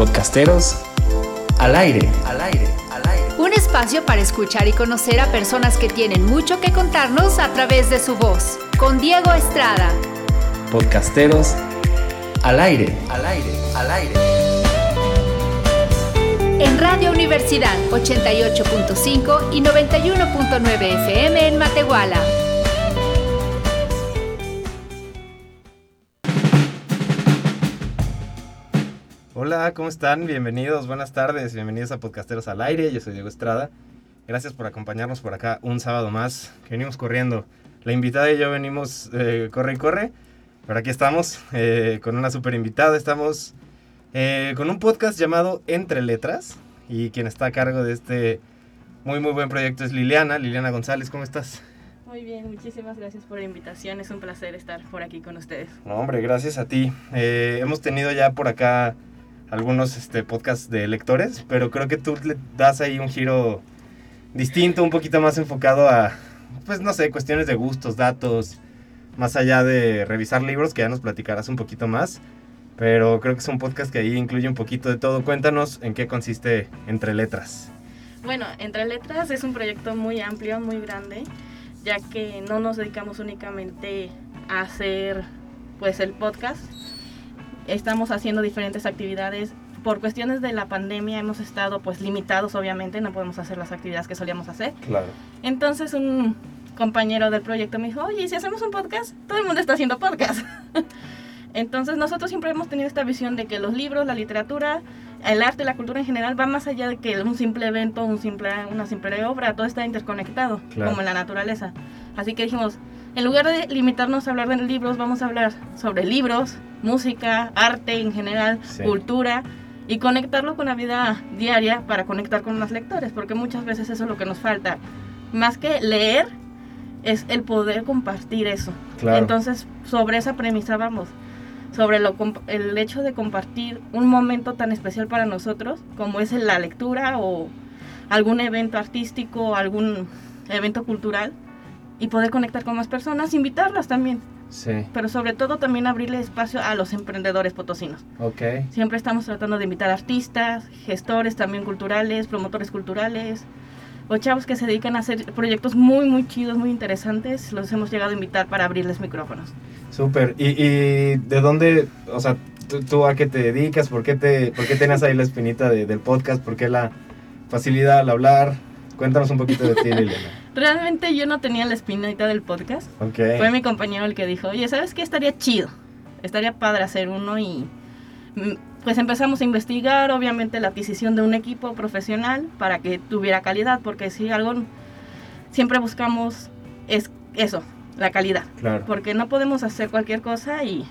Podcasteros al aire, al aire, al aire. Un espacio para escuchar y conocer a personas que tienen mucho que contarnos a través de su voz. Con Diego Estrada. Podcasteros al aire, al aire, al aire. En Radio Universidad 88.5 y 91.9 FM en Matehuala. Hola, ¿cómo están? Bienvenidos, buenas tardes, bienvenidos a Podcasteros al Aire, yo soy Diego Estrada. Gracias por acompañarnos por acá un sábado más, que venimos corriendo. La invitada y yo venimos eh, corre y corre, pero aquí estamos eh, con una super invitada, estamos eh, con un podcast llamado Entre Letras y quien está a cargo de este muy muy buen proyecto es Liliana, Liliana González, ¿cómo estás? Muy bien, muchísimas gracias por la invitación. Es un placer estar por aquí con ustedes. No, hombre, gracias a ti. hemos tenido ya por acá algunos este, podcasts de lectores, pero creo que tú le das ahí un giro distinto, un poquito más enfocado a, pues no sé, cuestiones de gustos, datos, más allá de revisar libros, que ya nos platicarás un poquito más. Pero creo que es un podcast que ahí incluye un poquito de todo. Cuéntanos en qué consiste Entre Letras. Bueno, Entre Letras es un proyecto muy amplio, muy grande, ya que no nos dedicamos únicamente a hacer pues el podcast, estamos haciendo diferentes actividades. Por cuestiones de la pandemia hemos estado pues limitados, obviamente, no podemos hacer las actividades que solíamos hacer. Claro. Entonces un compañero del proyecto me dijo, oye, si hacemos un podcast, todo el mundo está haciendo podcast. Entonces nosotros siempre hemos tenido esta visión de que los libros, la literatura, el arte, la cultura en general va más allá de que un simple evento, un simple, una simple obra, todo está interconectado, como en la naturaleza. Así que dijimos, en lugar de limitarnos a hablar de libros, vamos a hablar sobre libros, música, arte en general, cultura y conectarlo con la vida diaria para conectar con los lectores, porque muchas veces eso es lo que nos falta. Más que leer, es el poder compartir eso. Entonces, sobre esa premisa vamos, sobre lo, el hecho de compartir un momento tan especial para nosotros, como es la lectura o algún evento artístico, algún evento cultural, y poder conectar con más personas, invitarlas también. Sí. Pero sobre todo también abrirle espacio a los emprendedores potosinos. Ok. Siempre estamos tratando de invitar artistas, gestores también culturales, promotores culturales, o chavos que se dedican a hacer proyectos muy, muy chidos, muy interesantes. Los hemos llegado a invitar para abrirles micrófonos. Súper. ¿Y, ¿Y, de dónde, o sea, tú, a qué te dedicas? ¿Por qué, te, por qué tienes ahí la espinita del podcast? ¿Por qué la facilidad al hablar? Cuéntanos un poquito de ti, Liliana. Realmente yo no tenía la espinita del podcast. Fue mi compañero el que dijo, oye, ¿sabes qué? Estaría chido. Estaría padre hacer uno y mm, pues empezamos a investigar, obviamente, la adquisición de un equipo profesional para que tuviera calidad, porque si algo siempre buscamos es eso, la calidad. Porque no podemos hacer cualquier cosa y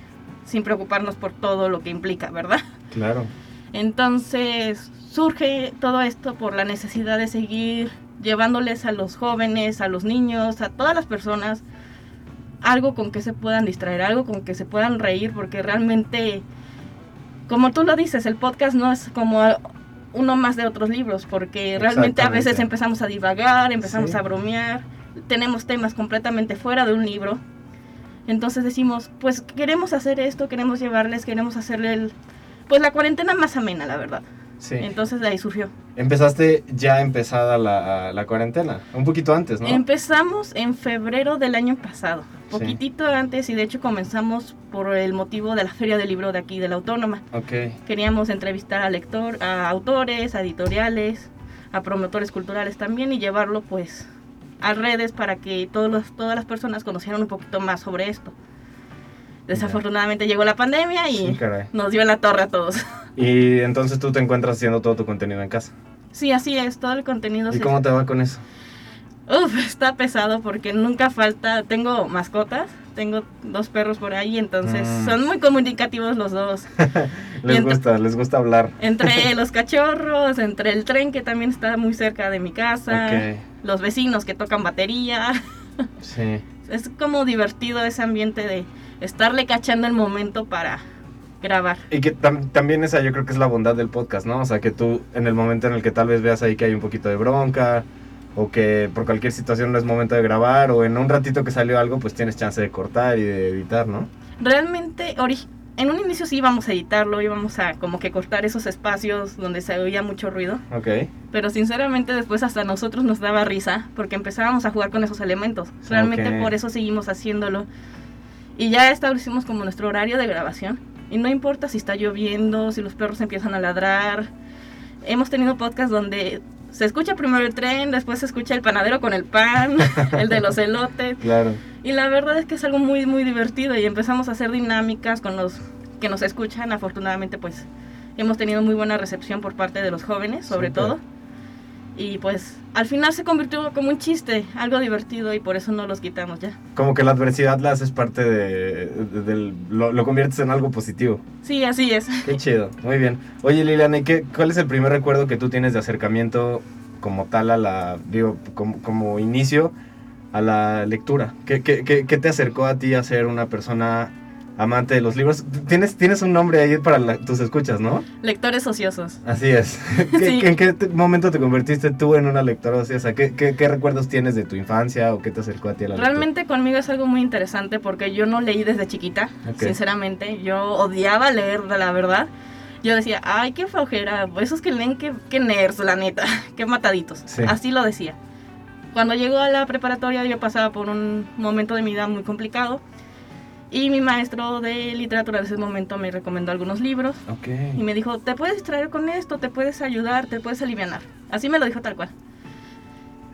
sin preocuparnos por todo lo que implica, ¿verdad? Claro. Entonces, surge todo esto por la necesidad de seguir llevándoles a los jóvenes, a los niños, a todas las personas, algo con que se puedan distraer, algo con que se puedan reír, porque realmente, como tú lo dices, el podcast no es como uno más de otros libros, porque realmente a veces empezamos a divagar, empezamos a bromear, tenemos temas completamente fuera de un libro. Entonces decimos, pues queremos hacer esto, queremos llevarles, queremos hacerle el, pues la cuarentena más amena, la verdad. Entonces de ahí surgió. Empezaste ya empezada la, la, cuarentena, un poquito antes, ¿no? Empezamos en febrero del año pasado, poquitito antes y de hecho comenzamos por el motivo de la feria del libro de aquí, de la Autónoma. Okay. Queríamos entrevistar a lector, a autores, a editoriales, a promotores culturales también y llevarlo pues a redes para que todos los, todas las personas conocieran un poquito más sobre esto. Desafortunadamente llegó la pandemia y nos dio en la torre a todos. Y entonces tú te encuentras haciendo todo tu contenido en casa. Sí, así es, todo el contenido. ¿Y cómo te va con eso? Uf, está pesado porque nunca falta, tengo mascotas, tengo dos perros por ahí, entonces mm. son muy comunicativos los dos. les gusta, les gusta hablar. Entre los cachorros, entre el tren que también está muy cerca de mi casa, los vecinos que tocan batería. sí. Es como divertido ese ambiente de estarle cachando el momento para grabar. Y que también esa yo creo que es la bondad del podcast, ¿no? O sea, que tú en el momento en el que tal vez veas ahí que hay un poquito de bronca o que por cualquier situación no es momento de grabar o en un ratito que salió algo pues tienes chance de cortar y de editar, ¿no? Realmente en un inicio sí íbamos a editarlo, íbamos a como que cortar esos espacios donde se oía mucho ruido. Ok. Pero sinceramente después hasta nosotros nos daba risa porque empezábamos a jugar con esos elementos. Realmente Ok. por eso seguimos haciéndolo. Y ya establecimos como nuestro horario de grabación. Y no importa si está lloviendo, si los perros empiezan a ladrar. Hemos tenido podcasts donde se escucha primero el tren, después se escucha el panadero con el pan, el de los elotes. Claro. Y la verdad es que es algo muy, muy divertido y empezamos a hacer dinámicas con los que nos escuchan. Afortunadamente, pues hemos tenido muy buena recepción por parte de los jóvenes, sobre todo. Y pues al final se convirtió como un chiste, algo divertido y por eso no los quitamos ya. Como que la adversidad la haces parte de. Lo, lo conviertes en algo positivo. Sí, así es. Qué chido, muy bien. Oye Liliana, ¿y qué, cuál es el primer recuerdo que tú tienes de acercamiento como tal a la, digo, como, como inicio a la lectura? ¿Qué, qué, qué, qué te acercó a ti a ser una persona amante de los libros? Tienes, tienes un nombre ahí para la- tus escuchas, ¿no? Lectores ociosos. Así es. ¿Qué- Sí. ¿En qué momento te convertiste tú en una lectora ociosa? ¿Qué, qué, qué recuerdos tienes de tu infancia o qué te acercó a ti a la lectura? Realmente conmigo es algo muy interesante porque yo no leí desde chiquita, Ok. sinceramente. Yo odiaba leer, la verdad. Yo decía, ay, qué flojera, esos que leen, qué, qué nerds, la neta, qué mataditos. Sí. Así lo decía. Cuando llegó a la preparatoria yo pasaba por un momento de mi vida muy complicado y mi maestro de literatura de ese momento me recomendó algunos libros Ok. y me dijo, te puedes distraer con esto, te puedes ayudar, te puedes aliviar. Así me lo dijo tal cual.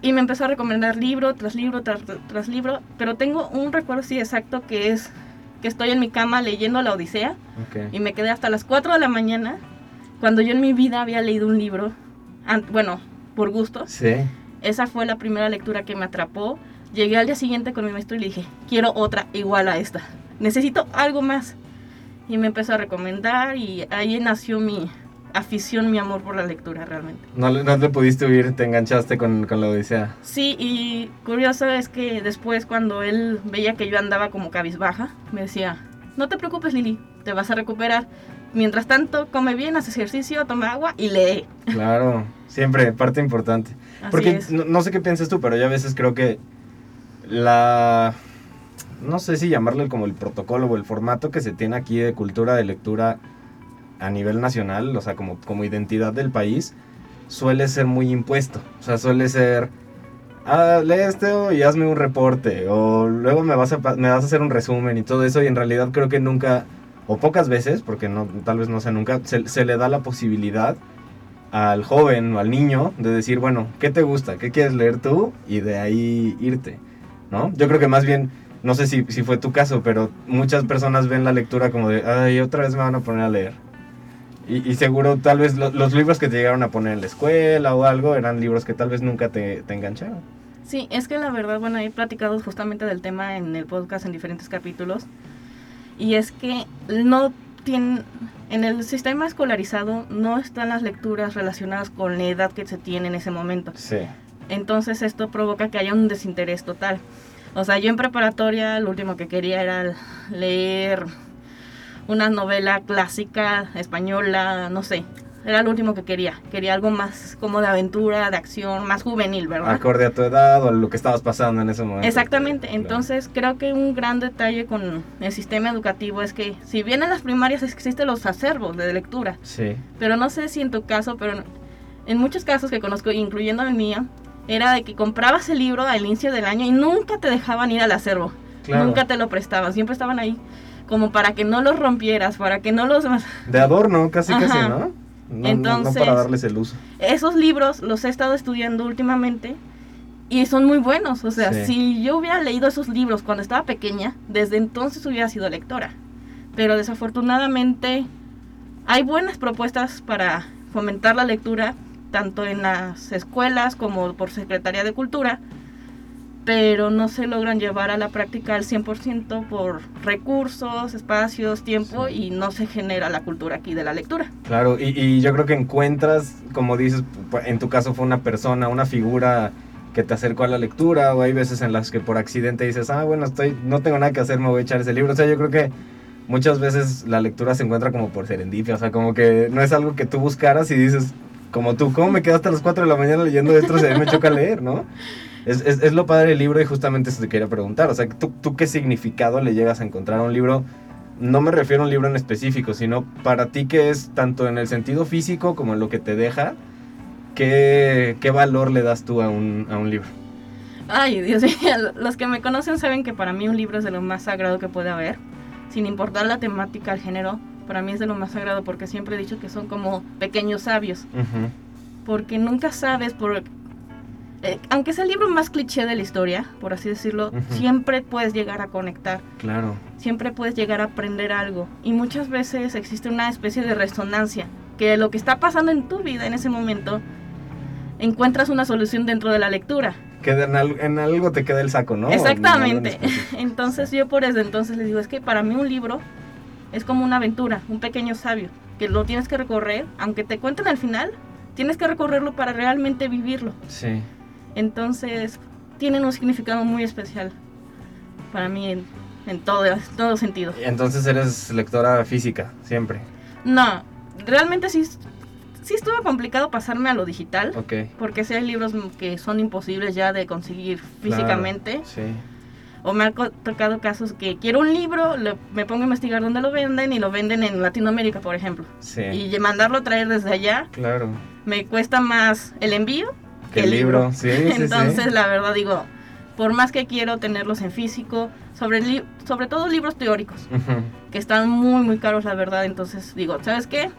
Y me empezó a recomendar libro tras libro tras, tras libro, pero tengo un recuerdo así exacto que es que estoy en mi cama leyendo La Odisea Ok. y me quedé hasta las 4 de la mañana cuando yo en mi vida había leído un libro, bueno, por gusto. Sí. Esa fue la primera lectura que me atrapó. Llegué al día siguiente con mi maestro y le dije, quiero otra igual a esta. Necesito algo más. Y me empezó a recomendar y ahí nació mi afición, mi amor por la lectura realmente. No, no te pudiste huir, te enganchaste con, con la Odisea. Sí, y curioso es que después cuando él veía que yo andaba como cabizbaja, me decía, no te preocupes Lili, te vas a recuperar. Mientras tanto, come bien, haz ejercicio, toma agua y lee. Claro, siempre, parte importante. Así Porque es. no, no sé qué piensas tú, pero yo a veces creo que la... No sé si llamarle como el protocolo o el formato que se tiene aquí de cultura de lectura a nivel nacional, o sea, como, como identidad del país, suele ser muy impuesto. O sea, suele ser, ah, lee esto y hazme un reporte, o luego me vas, a, me vas a hacer un resumen y todo eso, y en realidad creo que nunca, o pocas veces, porque no, tal vez no sea nunca, se, se le da la posibilidad al joven o al niño de decir, bueno, ¿qué te gusta? ¿Qué quieres leer tú? Y de ahí irte, ¿no? Yo creo que más bien, no sé si, si fue tu caso, pero muchas personas ven la lectura como de, ay, otra vez me van a poner a leer. Y, y seguro tal vez lo- los libros que te llegaron a poner en la escuela o algo eran libros que tal vez nunca te, te engancharon. Sí, es que la verdad, bueno, he platicado justamente del tema en el podcast en diferentes capítulos. Y es que no tienen, en el sistema escolarizado no están las lecturas relacionadas con la edad que se tiene en ese momento. Sí. Entonces esto provoca que haya un desinterés total. O sea, yo en preparatoria lo último que quería era leer una novela clásica española, no sé. Era lo último que quería. Quería algo más como de aventura, de acción, más juvenil, ¿verdad? Acorde a tu edad o lo que estabas pasando en ese momento. Exactamente, Claro. entonces creo que un gran detalle con el sistema educativo es que si bien en las primarias existen los acervos de lectura, Sí. pero no sé si en tu caso, pero en muchos casos que conozco, incluyendo el mío, era de que comprabas el libro al inicio del año y nunca te dejaban ir al acervo, Claro. nunca te lo prestaban, siempre estaban ahí como para que no los rompieras, para que no los... De adorno, casi casi, Ajá. ¿no? No, no- no Entonces- para darles el uso. Esos libros los he estado estudiando últimamente y son muy buenos. O sea, Sí. si yo hubiera leído esos libros cuando estaba pequeña, desde entonces hubiera sido lectora. Pero desafortunadamente hay buenas propuestas para fomentar la lectura, tanto en las escuelas como por Secretaría de Cultura, pero no se logran llevar a la práctica al 100% por recursos, espacios, tiempo Sí. y no se genera la cultura aquí de la lectura. Claro, y, y yo creo que encuentras, como dices, en tu caso fue una persona, una figura que te acercó a la lectura, o hay veces en las que por accidente dices, ah, bueno, estoy, no tengo nada que hacer, me voy a echar ese libro. O sea, yo creo que muchas veces la lectura se encuentra como por serendipia, o sea, como que no es algo que tú buscaras y dices, como tú, ¿cómo me quedaste a las 4 de la mañana leyendo esto? Mí me choca leer, ¿no? Es, es, es lo padre del libro y justamente eso te quería preguntar, o sea, ¿tú, ¿tú qué significado le llegas a encontrar a un libro no me refiero a un libro en específico, sino para ti que es tanto en el sentido físico como en lo que te deja, ¿qué, qué valor le das tú a un, a un libro? Ay, Dios mío, los que me conocen saben que para mí un libro es de lo más sagrado que puede haber, sin importar la temática, el género, para mí es de lo más sagrado porque siempre he dicho que son como pequeños sabios, porque nunca sabes por... eh, aunque sea el libro más cliché de la historia, por así decirlo, siempre puedes llegar a conectar, Claro, siempre puedes llegar a aprender algo. Y muchas veces existe una especie de resonancia, que lo que está pasando en tu vida en ese momento, encuentras una solución dentro de la lectura. que en, al- en algo te queda el saco, ¿no? Exactamente. En. Entonces yo por eso entonces les digo, es que para mí un libro es como una aventura, un pequeño sabio, que lo tienes que recorrer, aunque te cuenten al final, tienes que recorrerlo para realmente vivirlo. Sí. Entonces tienen un significado muy especial para mí en, en todo, en todo sentido. Entonces eres lectora física, siempre. No, realmente sí, sí estuvo complicado pasarme a lo digital, Ok. porque sí hay libros que son imposibles ya de conseguir físicamente. Claro, Sí. O me han tocado casos que quiero un libro, le- me pongo a investigar dónde lo venden y lo venden en Latinoamérica, por ejemplo. Sí. Y mandarlo a traer desde allá Claro. me cuesta más el envío Que el libro. Sí, sí, sí. Entonces, la verdad digo, por más que quiero tenerlos en físico, sobre, li- sobre todo libros teóricos, Ujú. que están muy, muy caros, la verdad. Entonces digo, ¿sabes qué?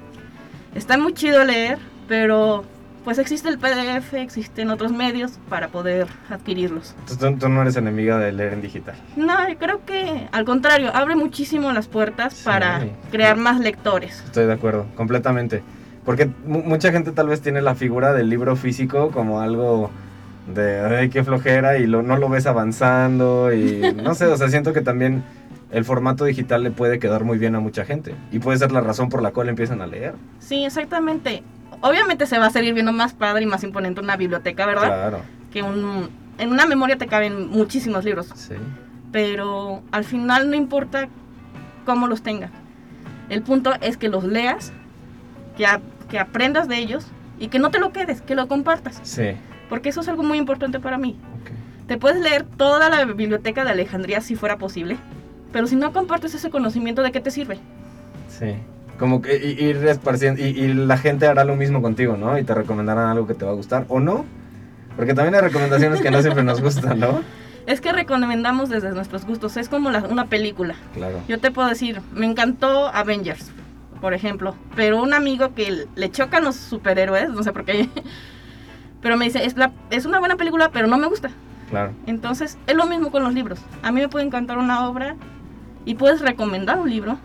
Está muy chido leer, pero pues existe el PDF, existen otros medios para poder adquirirlos. Entonces tú, no eres enemiga de leer en digital. No, yo creo que al contrario, abre muchísimo las puertas Sí. para crear más lectores. Estoy de acuerdo, completamente. Porque mu- mucha gente tal vez tiene la figura del libro físico como algo de, ay, qué flojera y lo, no lo ves avanzando y no sé, o sea, siento que también el formato digital le puede quedar muy bien a mucha gente y puede ser la razón por la cual empiezan a leer. Sí, exactamente. Obviamente se va a seguir viendo más padre y más imponente una biblioteca, ¿verdad? Claro, Que un, en una memoria te caben muchísimos libros. sí. pero al final no importa cómo los tengas. El punto es que los leas, que, a- que aprendas de ellos y que no te lo quedes, que lo compartas, Sí. porque eso es algo muy importante para mí. ok. Te puedes leer toda la biblioteca de Alejandría si fuera posible, pero si no compartes ese conocimiento, ¿de qué te sirve? Sí. Como que ir esparciendo y, y la gente hará lo mismo contigo, ¿no? Y te recomendarán algo que te va a gustar o no. Porque también hay recomendaciones que no siempre nos gustan, ¿no? Es que recomendamos desde nuestros gustos, es como la- una película. Claro. Yo te puedo decir, me encantó Avengers, por ejemplo, pero un amigo que le chocan los superhéroes, no sé por qué, pero me dice, es, la, es una buena película, pero no me gusta. Claro. Entonces, es lo mismo con los libros. A mí me puede encantar una obra y puedes recomendar un libro,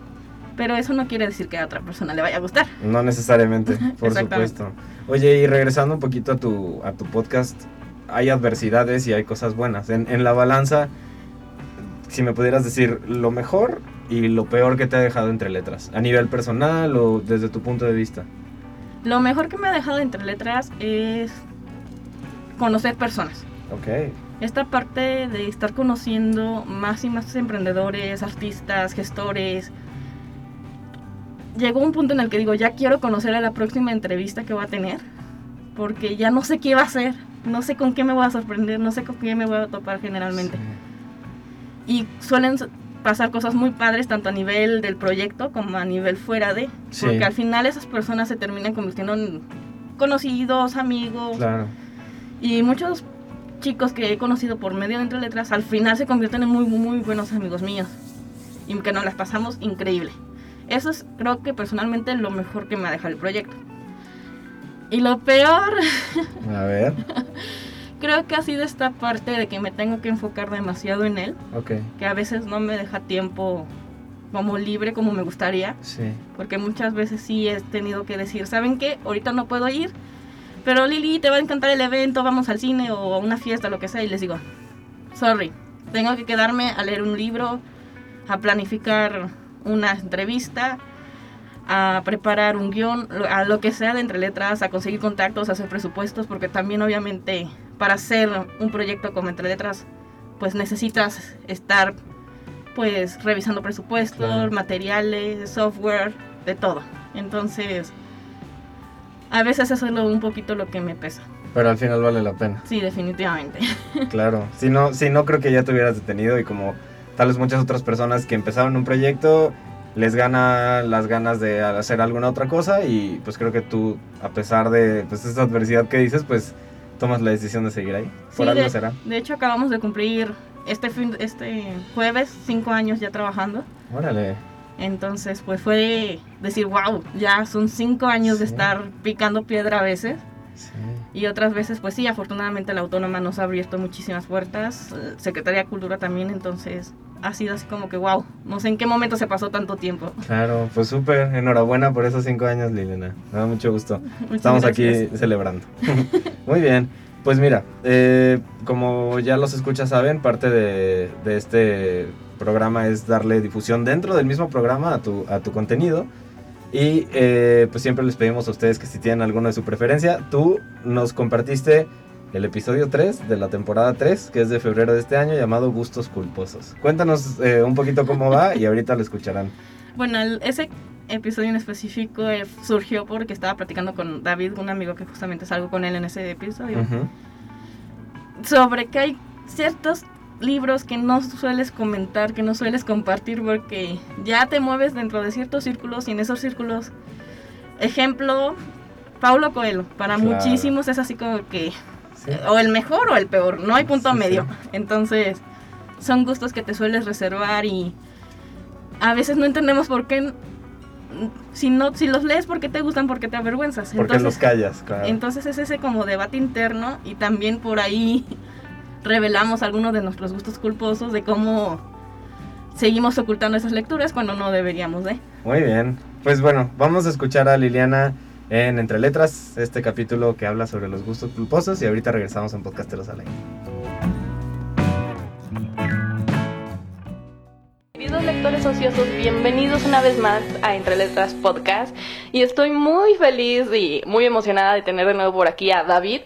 pero eso no quiere decir que a otra persona le vaya a gustar. No necesariamente, por supuesto. Oye, y regresando un poquito a tu, a tu podcast, hay adversidades y hay cosas buenas. En, en la balanza, si me pudieras decir lo mejor y lo peor que te ha dejado entre letras, a nivel personal o desde tu punto de vista. Lo mejor que me ha dejado entre letras es conocer personas. Ok. Esta parte de estar conociendo más y más emprendedores, artistas, gestores. Llegó un punto en el que digo, ya quiero conocer a la próxima entrevista que voy a tener, porque ya no sé qué va a hacer, no sé con qué me voy a sorprender, no sé con qué me voy a topar generalmente. Y suelen pasar cosas muy padres, tanto a nivel del proyecto como a nivel fuera de, Sí. porque al final esas personas se terminan convirtiendo en conocidos, amigos, Claro. y muchos chicos que he conocido por medio de Entre Letras al final se convierten en muy, muy buenos amigos míos. Y que nos las pasamos increíble. Eso es, creo que personalmente, lo mejor que me ha dejado el proyecto. Y lo peor, A ver. creo que ha sido esta parte de que me tengo que enfocar demasiado en él. Ok. Que a veces no me deja tiempo como libre como me gustaría. Sí. Porque muchas veces sí he tenido que decir, ¿saben qué? Ahorita no puedo ir, pero Lili, te va a encantar el evento, vamos al cine o a una fiesta, lo que sea. Y les digo, sorry, tengo que quedarme a leer un libro, a planificar una entrevista, a preparar un guion, a lo que sea de entre letras, a conseguir contactos, a hacer presupuestos, porque también obviamente para hacer un proyecto como entre letras, pues necesitas estar pues revisando presupuestos, Claro. materiales, software, de todo. Entonces, a veces eso es lo- un poquito lo que me pesa. Pero al final vale la pena. Sí, definitivamente. Claro. Si no, si no creo que ya te hubieras detenido y como tal vez muchas otras personas que empezaron un proyecto les gana las ganas de hacer alguna otra cosa y pues creo que tú, a pesar de pues esta adversidad que dices, pues tomas la decisión de seguir ahí. Por Sí, algo de, será. de hecho acabamos de cumplir este fin, este jueves cinco años ya trabajando. Órale. Entonces, pues fue decir, wow, ya son cinco años de Sí. estar picando piedra a veces. Sí. Y otras veces, pues sí, afortunadamente la autónoma nos ha abierto muchísimas puertas. eh, Secretaría de Cultura también, entonces ha sido así como que, wow, no sé en qué momento se pasó tanto tiempo. Claro, pues súper, enhorabuena por esos cinco años, Liliana. Me da mucho gusto. Muchas Estamos gracias. aquí celebrando. Muy bien. Pues mira, eh, como ya los escuchas saben, parte de, de este programa es darle difusión dentro del mismo programa a tu, a tu contenido. Y eh, pues siempre les pedimos a ustedes que si tienen alguno de su preferencia, tú nos compartiste el episodio 3 de la temporada 3, que es de febrero de este año, llamado Gustos Culposos. Cuéntanos eh, un poquito cómo va y ahorita lo escucharán. Bueno, el- ese episodio en específico eh, surgió porque estaba platicando con David, un amigo que justamente salgo con él en ese episodio, sobre que hay ciertos libros que no sueles comentar, que no sueles compartir porque ya te mueves dentro de ciertos círculos y en esos círculos, ejemplo, Paulo Coelho, para Claro. muchísimos es así como que Sí. o el mejor o el peor, no hay punto Sí, medio. sí. Entonces, son gustos que te sueles reservar y a veces no entendemos por qué si no si los lees porque te gustan, porque te avergüenzas. Porque los Entonces, callas, claro. entonces es ese como debate interno y también por ahí revelamos algunos de nuestros gustos culposos de cómo seguimos ocultando esas lecturas cuando no deberíamos de. Muy bien. Pues bueno, vamos a escuchar a Liliana en Entre Letras, este capítulo que habla sobre los gustos culposos y ahorita regresamos en Podcasteros al aire. Queridos lectores ociosos, bienvenidos una vez más a Entre Letras Podcast. Y estoy muy feliz y muy emocionada de tener de nuevo por aquí a David.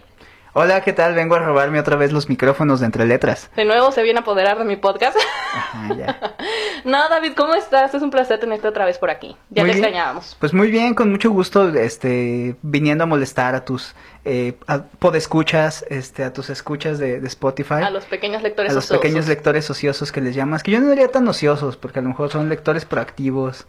Hola, ¿qué tal? Vengo a robarme otra vez los micrófonos de entre letras. De nuevo se viene a apoderar de mi podcast. Ajá, ya. no, David, ¿cómo estás? Es un placer tenerte otra vez por aquí. Ya Muy te bien. extrañábamos. Pues muy bien, con mucho gusto, este, viniendo a molestar a tus eh, a- podescuchas, este, a tus escuchas de, de Spotify, A los pequeños lectores a los ociosos. pequeños lectores ociosos que les llamas, que yo no diría tan ociosos, porque a lo mejor son lectores proactivos.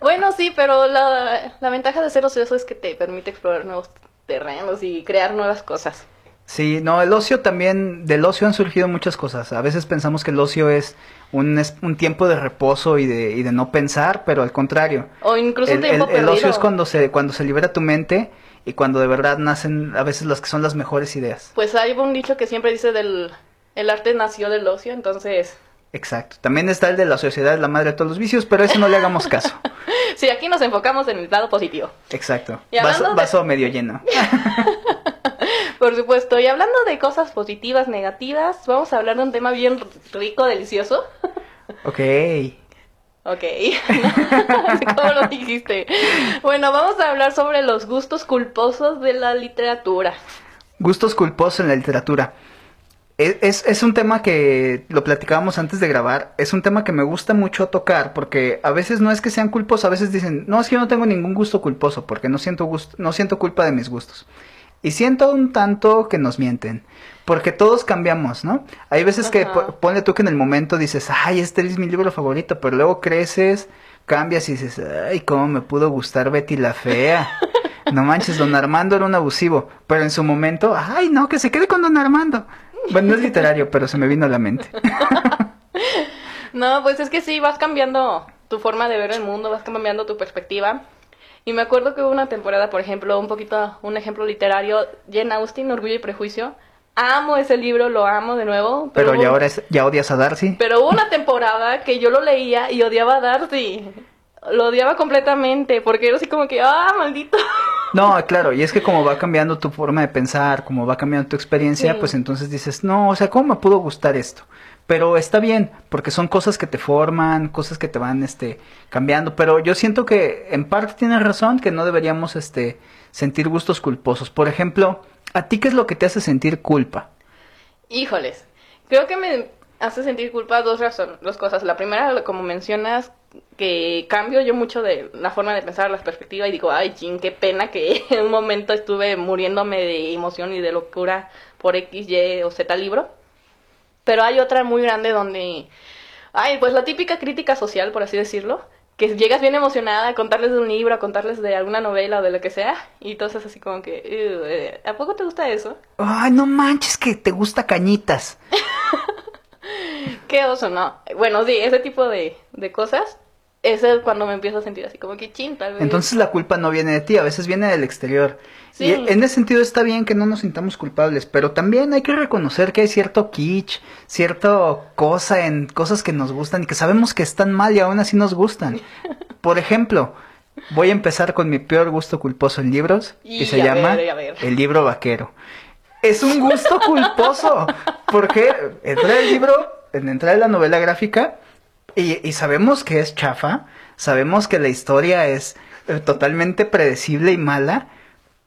Bueno, sí, pero la, la ventaja de ser ocioso es que te permite explorar nuevos terrenos y crear nuevas cosas. Sí, no, el ocio también, del ocio han surgido muchas cosas. A veces pensamos que el ocio es un, es un tiempo de reposo y de, y de no pensar, pero al contrario. O incluso un el, tiempo el- el perdido. ocio es cuando se, cuando se libera tu mente y cuando de verdad nacen a veces las que son las mejores ideas. Pues hay un dicho que siempre dice del... El arte nació del ocio, entonces... Exacto. También está el de la sociedad, la madre de todos los vicios, pero eso no le hagamos caso. Sí, aquí nos enfocamos en el lado positivo. Exacto. Vaso, de- vaso medio lleno. Por supuesto, y hablando de cosas positivas, negativas, vamos a hablar de un tema bien rico, delicioso. Ok. Ok, ¿cómo lo dijiste? Bueno, vamos a hablar sobre los gustos culposos de la literatura. Gustos culposos en la literatura. Es, es, un tema que lo platicábamos antes de grabar. Es un tema que me gusta mucho tocar porque a veces no es que sean culposos, a veces dicen, no, es que yo no tengo ningún gusto culposo porque no siento, gusto, no siento culpa de mis gustos. Y siento un tanto que nos mienten, porque todos cambiamos, ¿no? Hay veces que Ajá. po- ponle tú que en el momento dices, ay, este es mi libro favorito, pero luego creces, cambias y dices, ay, cómo me pudo gustar Betty la Fea. No manches, don Armando era un abusivo, pero en su momento, ay, no, que se quede con don Armando. Bueno, no es literario, pero se me vino a la mente. No, pues es que sí, vas cambiando tu forma de ver el mundo, vas cambiando tu perspectiva. Y me acuerdo que hubo una temporada, por ejemplo, un poquito, un ejemplo literario, Jane Austen, Orgullo y Prejuicio. Amo ese libro, lo amo de nuevo. Pero hubo- ya ahora es- ya odias a Darcy. Pero hubo una temporada que yo lo leía y odiaba a Darcy. Lo odiaba completamente, porque era así como que, ah, maldito. No, claro, y es que como va cambiando tu forma de pensar, como va cambiando tu experiencia, Sí. pues entonces dices, no, o sea, ¿cómo me pudo gustar esto? Pero está bien, porque son cosas que te forman, cosas que te van, este, cambiando. Pero yo siento que en parte tienes razón, que no deberíamos, este, sentir gustos culposos. Por ejemplo, ¿a ti qué es lo que te hace sentir culpa? Híjoles, creo que me hace sentir culpa dos razones, dos cosas. La primera, como mencionas, que cambio yo mucho de la forma de pensar, la perspectiva y digo, ay, chin, qué pena que en un momento estuve muriéndome de emoción y de locura por X, Y o Z libro. Pero hay otra muy grande donde, ay, pues la típica crítica social, por así decirlo, que llegas bien emocionada a contarles de un libro, a contarles de alguna novela o de lo que sea, y entonces así como que, "Ew, eh, ¿a poco te gusta eso? Ay, no manches que te gusta cañitas. Qué oso, no. Bueno, sí, ese tipo de, de cosas, ese es cuando me empiezo a sentir así como que chin, tal vez. Entonces la culpa no viene de ti, a veces viene del exterior. Sí. Y en ese sentido está bien que no nos sintamos culpables, pero también hay que reconocer que hay cierto kitsch, cierta cosa en cosas que nos gustan y que sabemos que están mal y aún así nos gustan. Por ejemplo, voy a empezar con mi peor gusto culposo en libros, Y que se llama ver. El libro vaquero. Es un gusto culposo, porque entra el libro, entra la novela gráfica y, y sabemos que es chafa, sabemos que la historia es eh, totalmente predecible y mala,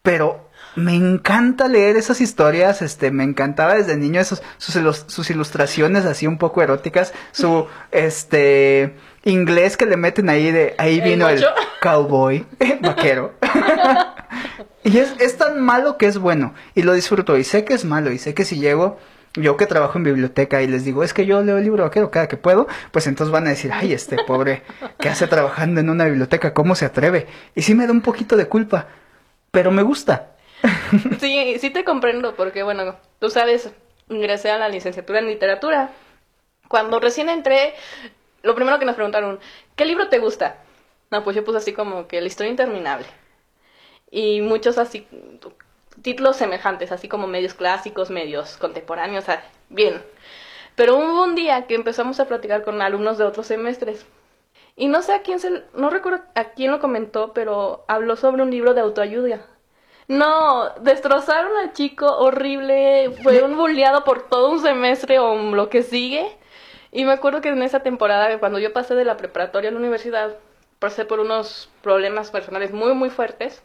pero me encanta leer esas historias, este, me encantaba desde niño esos, sus, ilus- sus ilustraciones así un poco eróticas, su, este, inglés que le meten ahí de, ahí ¿El vino el cowboy, vaquero. y es, es tan malo que es bueno, y lo disfruto, y sé que es malo, y sé que si llego, yo que trabajo en biblioteca y les digo, es que yo leo el libro vaquero cada que puedo, pues entonces van a decir, ay, este pobre, ¿qué hace trabajando en una biblioteca? ¿Cómo se atreve? Y sí me da un poquito de culpa, pero me gusta. Sí, sí te comprendo, porque bueno, tú sabes, ingresé a la licenciatura en literatura. Cuando recién entré, lo primero que nos preguntaron, ¿qué libro te gusta? No, pues yo puse así como que la historia interminable. Y muchos así, títulos semejantes, así como medios clásicos, medios contemporáneos, o sea, bien. Pero hubo un día que empezamos a platicar con alumnos de otros semestres. Y no sé a quién se, no recuerdo a quién lo comentó, pero habló sobre un libro de autoayuda. No, destrozaron al chico horrible, fue un bulleado por todo un semestre o lo que sigue. Y me acuerdo que en esa temporada, cuando yo pasé de la preparatoria a la universidad, pasé por unos problemas personales muy, muy fuertes.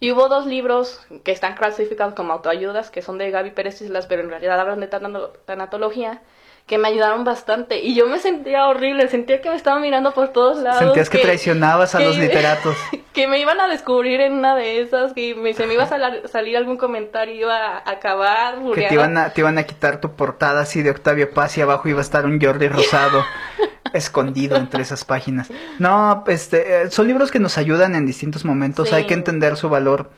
Y hubo dos libros que están clasificados como autoayudas, que son de Gaby Pérez Islas, pero en realidad hablan de tanato- tanatología, que me ayudaron bastante. Y yo me sentía horrible, sentía que me estaban mirando por todos lados. Sentías que traicionabas a que- los literatos. que me iban a descubrir en una de esas, que me- se me iba a salar- salir algún comentario, iba a acabar, Que te iban, a, te iban a quitar tu portada así de Octavio Paz y abajo iba a estar un Jordi Rosado escondido entre esas páginas. No, este, eh, son libros que nos ayudan en distintos momentos. Sí. Hay que entender su valor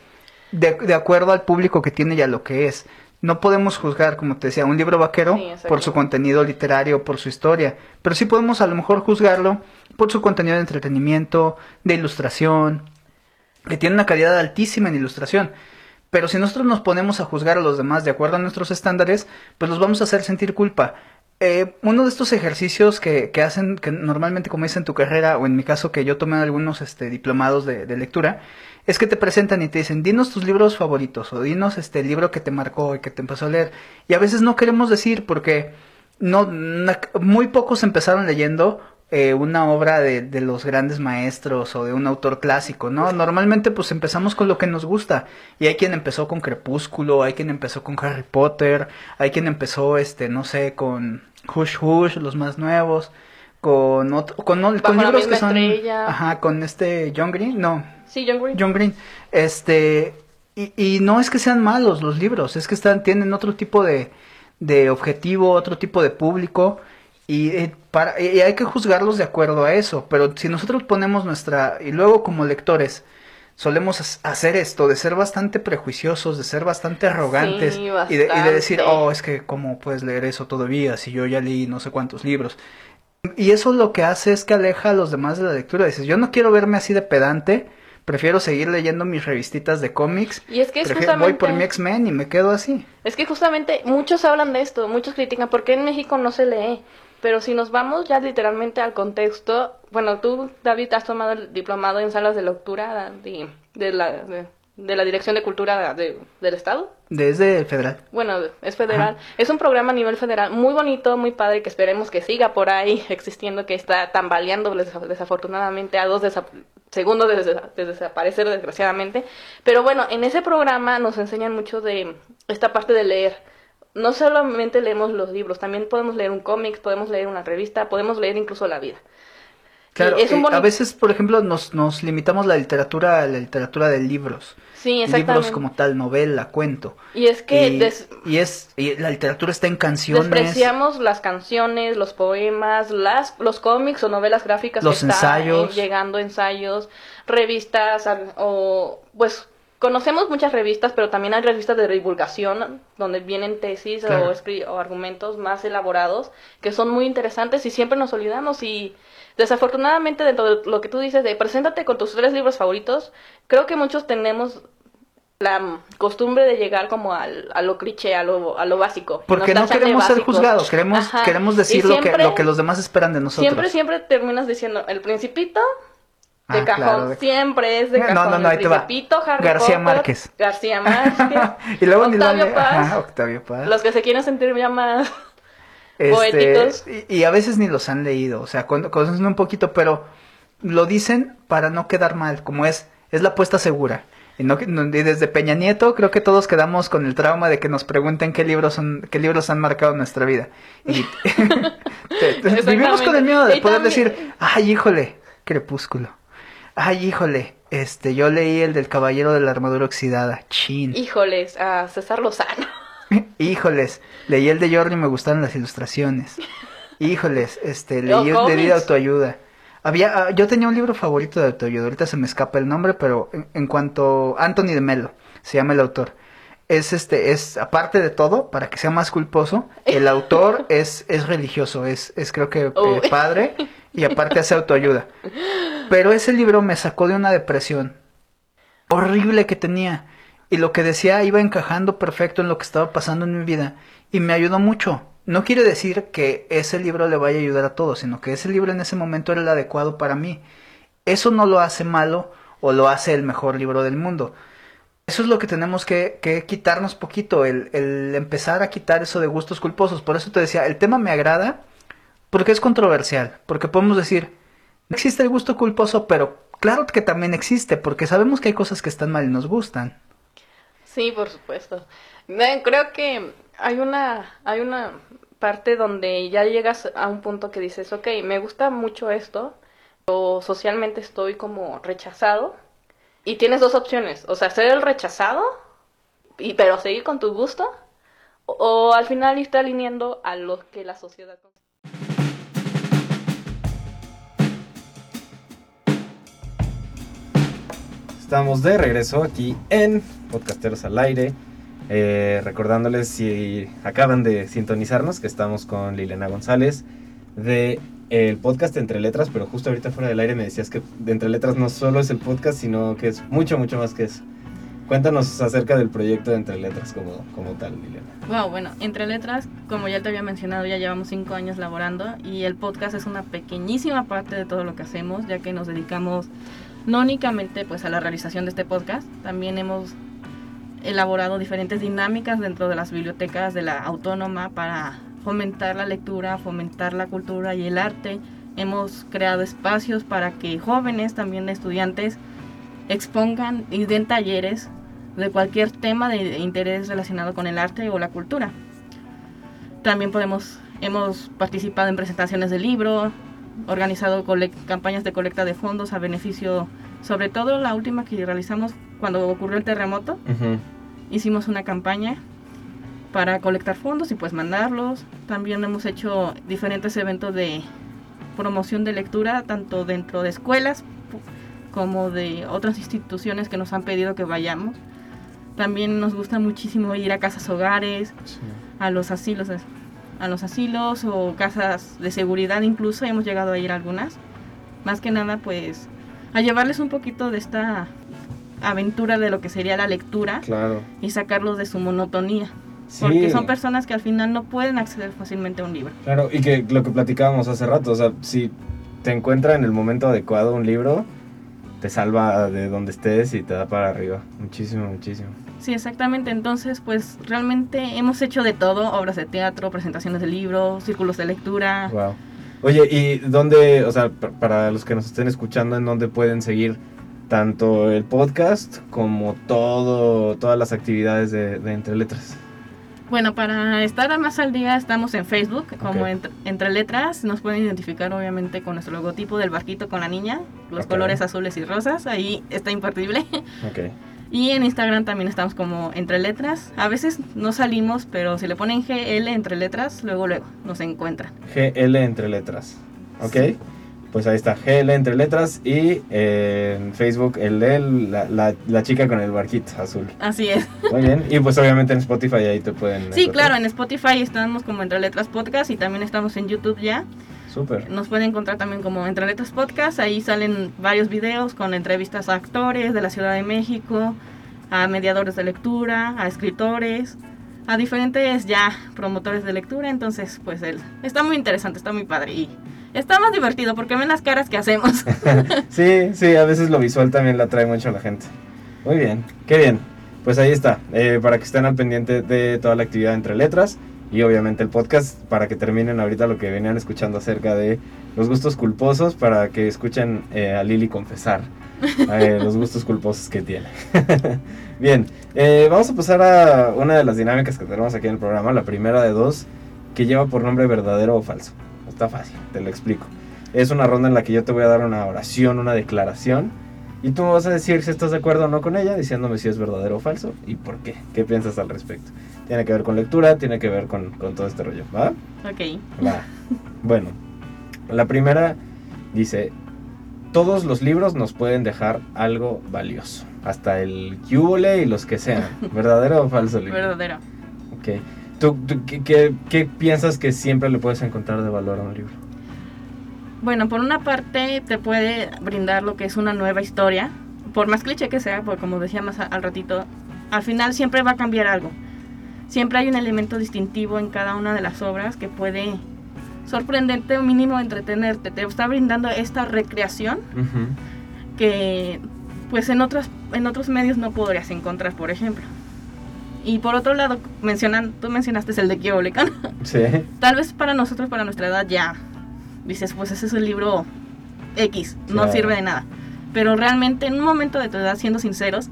de, de acuerdo al público que tiene y a lo que es. No podemos juzgar, como te decía, un libro vaquero Sí, por su contenido literario, por su historia, pero sí podemos a lo mejor juzgarlo por su contenido de entretenimiento, de ilustración, que tiene una calidad altísima en ilustración. Pero si nosotros nos ponemos a juzgar a los demás de acuerdo a nuestros estándares, pues los vamos a hacer sentir culpa. Eh, uno de estos ejercicios que, que hacen, que normalmente como dice en tu carrera, o en mi caso que yo tomé algunos este, diplomados de, lectura, es que te presentan y te dicen, dinos tus libros favoritos, o dinos este libro que te marcó y que te empezó a leer. Y a veces no queremos decir porque no, muy pocos empezaron leyendo eh, una obra de, de los grandes maestros o de un autor clásico, ¿no? Normalmente pues empezamos con lo que nos gusta y hay quien empezó con Crepúsculo, hay quien empezó con Harry Potter, hay quien empezó, este, no sé, con Hush Hush, los más nuevos, con otro, con, Bajo libros que son, estrella. ajá, con este John Green, no, Sí, John Green. John Green, este, y, y no es que sean malos los libros, es que están, tienen otro tipo de, de objetivo, otro tipo de público, y, eh, para, y hay que juzgarlos de acuerdo a eso, pero si nosotros ponemos nuestra, y luego como lectores, solemos hacer esto, de ser bastante prejuiciosos, de ser bastante arrogantes, Sí, y, de, y de decir, oh, es que cómo puedes leer eso todavía, si yo ya leí no sé cuántos libros. Y eso lo que hace es que aleja a los demás de la lectura. Dices, yo no quiero verme así de pedante, prefiero seguir leyendo mis revistitas de cómics. Y es que es Prefiero- Voy por justamente- mi X-Men y me quedo así. Es que justamente muchos hablan de esto, muchos critican por qué en México no se lee. Pero si nos vamos ya literalmente al contexto, bueno, tú, David, has tomado el diplomado en salas de lectura de, de la, de, de la Dirección de Cultura de- del Estado. Desde el federal. Bueno, es federal. Es un programa a nivel federal muy bonito, muy padre, que esperemos que siga por ahí existiendo, que está tambaleando des- desafortunadamente a dos desa- segundos de, de desaparecer desgraciadamente. Pero bueno, en ese programa nos enseñan mucho de esta parte de leer. No solamente leemos los libros, también podemos leer un cómic, podemos leer una revista, podemos leer incluso la vida. Claro, es un eh, a veces, por ejemplo, nos, nos limitamos la literatura a la literatura de libros. Sí, exactamente. Libros como tal, novela, cuento. Y es que y, des- y es y la literatura está en canciones, despreciamos las canciones, los poemas, las, los cómics o novelas gráficas Los que están ensayos. eh, llegando, ensayos, revistas, o pues conocemos muchas revistas, pero también hay revistas de divulgación donde vienen tesis Claro. o, o argumentos más elaborados que son muy interesantes y siempre nos olvidamos y desafortunadamente dentro de lo que tú dices de preséntate con tus tres libros favoritos, creo que muchos tenemos la costumbre de llegar como al, a lo cliché, a lo, a lo básico. porque no queremos ser juzgados, queremos Ajá. queremos decir lo que lo que los demás esperan de nosotros. Siempre, siempre terminas diciendo el principito de Ah, cajón. claro, de- Siempre es de No, cajón. no, no, el ahí te va. principito, Harry García Potter, Márquez. García Márquez. y luego Octavio Paz. Ajá, Octavio Paz. Los que se quieren sentir ya más... Este, poéticos. Y, y a veces ni los han leído, o sea, conocen un poquito, pero lo dicen para no quedar mal, como es, es la apuesta segura. Y, no, y desde Peña Nieto creo que todos quedamos con el trauma de que nos pregunten qué libros son, qué libros han marcado nuestra vida. Y vivimos con el miedo de Y poder también- decir, ay, híjole, crepúsculo. Ay, híjole, este, yo leí el del Caballero de la Armadura Oxidada, chin. Híjoles, a César Lozano. Híjoles, leí el de Jordi y me gustaron las ilustraciones. Híjoles, este, leí el de cómics. autoayuda. Había, ah, yo tenía un libro favorito de autoayuda, ahorita se me escapa el nombre, pero en, en cuanto Anthony de Melo, se llama el autor. Es este, es aparte de todo, para que sea más culposo, el autor es, es religioso, es, es creo que eh, padre y aparte hace autoayuda. Pero ese libro me sacó de una depresión horrible que tenía. Y lo que decía iba encajando perfecto en lo que estaba pasando en mi vida. Y me ayudó mucho. No quiere decir que ese libro le vaya a ayudar a todos, sino que ese libro en ese momento era el adecuado para mí. Eso no lo hace malo o lo hace el mejor libro del mundo. Eso es lo que tenemos que, que quitarnos poquito, el, el empezar a quitar eso de gustos culposos. Por eso te decía, el tema me agrada porque es controversial, porque podemos decir, existe el gusto culposo, pero claro que también existe, porque sabemos que hay cosas que están mal y nos gustan. Sí, por supuesto. Creo que hay una, hay una parte donde ya llegas a un punto que dices, ok, me gusta mucho esto, o socialmente estoy como rechazado, y tienes dos opciones, o sea, ser el rechazado, y pero seguir con tu gusto, o, o al final irte alineando a lo que la sociedad Estamos de regreso aquí en Podcasteros al Aire. Eh, recordándoles si acaban de sintonizarnos que estamos con Liliana González de el podcast Entre Letras, pero justo ahorita fuera del aire me decías que de Entre Letras no solo es el podcast, sino que es mucho, mucho más que eso. Cuéntanos acerca del proyecto de Entre Letras como, como tal, Liliana. Wow, bueno, entre letras, como ya te había mencionado, ya llevamos cinco años laborando y el podcast es una pequeñísima parte de todo lo que hacemos, ya que nos dedicamos no únicamente pues a la realización de este podcast, también hemos elaborado diferentes dinámicas dentro de las bibliotecas de la autónoma para fomentar la lectura, fomentar la cultura y el arte. Hemos creado espacios para que jóvenes, también estudiantes, expongan y den talleres de cualquier tema de interés relacionado con el arte o la cultura. También podemos, hemos participado en presentaciones de libros, organizado campañas de colecta de fondos a beneficio, sobre todo la última que realizamos cuando ocurrió el terremoto, hicimos una campaña para colectar fondos y pues mandarlos. También hemos hecho diferentes eventos de promoción de lectura, tanto dentro de escuelas como de otras instituciones que nos han pedido que vayamos. También nos gusta muchísimo ir a casas hogares, a los asilos, a los asilos o casas de seguridad incluso, hemos llegado a ir a algunas. Más que nada pues a llevarles un poquito de esta aventura de lo que sería la lectura Claro. y sacarlos de su monotonía. Sí. Porque son personas que al final no pueden acceder fácilmente a un libro. Claro, y que lo que platicábamos hace rato, o sea, si te encuentra en el momento adecuado un libro, te salva de donde estés y te da para arriba. Muchísimo, muchísimo. Sí, exactamente. Entonces, pues realmente hemos hecho de todo, obras de teatro, presentaciones de libros, círculos de lectura. Wow. Oye, ¿y dónde, o sea, pa- para los que nos estén escuchando, en dónde pueden seguir tanto el podcast como todo, todas las actividades de, de Entre Letras? Bueno, para estar más al día estamos en Facebook como Ok. entre, Entre letras. Nos pueden identificar obviamente con nuestro logotipo del barquito con la niña, los colores azules y rosas. Ahí está imperdible. Ok. Y en Instagram también estamos como entre letras. A veces no salimos, pero si le ponen GL entre letras, luego luego nos encuentran. GL entre letras. Ok. Pues ahí está, GL entre letras y eh, en Facebook el de la, la, la chica con el barquito azul. Así es. Muy bien. Y pues obviamente en Spotify ahí te pueden. Sí, encontrar. claro, en Spotify estamos como entre letras podcast y también estamos en YouTube ya. Súper. Nos pueden encontrar también como Entre Letras Podcast. Ahí salen varios videos con entrevistas a actores de la Ciudad de México, a mediadores de lectura, a escritores, a diferentes ya promotores de lectura. Entonces, pues él está muy interesante, está muy padre y está más divertido porque ven las caras que hacemos. Sí, sí, a veces lo visual también la atrae mucho a la gente. Muy bien, qué bien. Pues ahí está, eh, para que estén al pendiente de toda la actividad entre letras y obviamente el podcast para que terminen ahorita lo que venían escuchando acerca de los gustos culposos, para que escuchen eh, a Lili confesar eh, los gustos culposos que tiene. bien, eh, vamos a pasar a una de las dinámicas que tenemos aquí en el programa, la primera de dos, que lleva por nombre verdadero o falso. Está fácil, te lo explico. Es una ronda en la que yo te voy a dar una oración, una declaración, y tú me vas a decir si estás de acuerdo o no con ella, diciéndome si es verdadero o falso y por qué. ¿Qué piensas al respecto? Tiene que ver con lectura, tiene que ver con, con todo este rollo, ¿va? ok. Va. Bueno, la primera dice, todos los libros nos pueden dejar algo valioso, hasta el cubole y los que sean. ¿Verdadero o falso, Lili? Verdadero. Ok. ¿Tú, tú qué, qué- qué piensas que siempre le puedes encontrar de valor a un libro? Bueno, por una parte te puede brindar lo que es una nueva historia, por más cliché que sea, porque como decía más a- al ratito, al final siempre va a cambiar algo. Siempre hay un elemento distintivo en cada una de las obras que puede sorprenderte o mínimo entretenerte. Te está brindando esta recreación que pues en otros, en otros medios no podrías encontrar, por ejemplo. Y por otro lado, mencionan, tú mencionaste el de Kiolekan. Sí. Tal vez para nosotros, para nuestra edad, ya dices, pues ese es el libro X, no Claro. sirve de nada. Pero realmente en un momento de tu edad, siendo sinceros,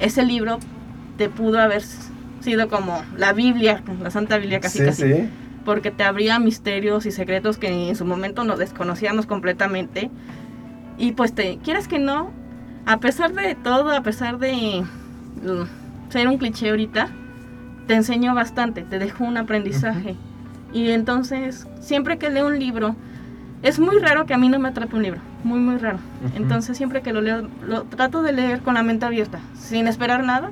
ese libro te pudo haber sido como la Biblia, la Santa Biblia casi sí, casi. sí. Porque te abría misterios y secretos que en su momento nos desconocíamos completamente. Y pues te, quieres que no, a pesar de todo, a pesar de mm, ser un cliché ahorita, te enseñó bastante, te dejó un aprendizaje. Y entonces, siempre que leo un libro, es muy raro que a mí no me atrape un libro, muy, muy raro. Ujú. Entonces, siempre que lo leo, lo trato de leer con la mente abierta, sin esperar nada.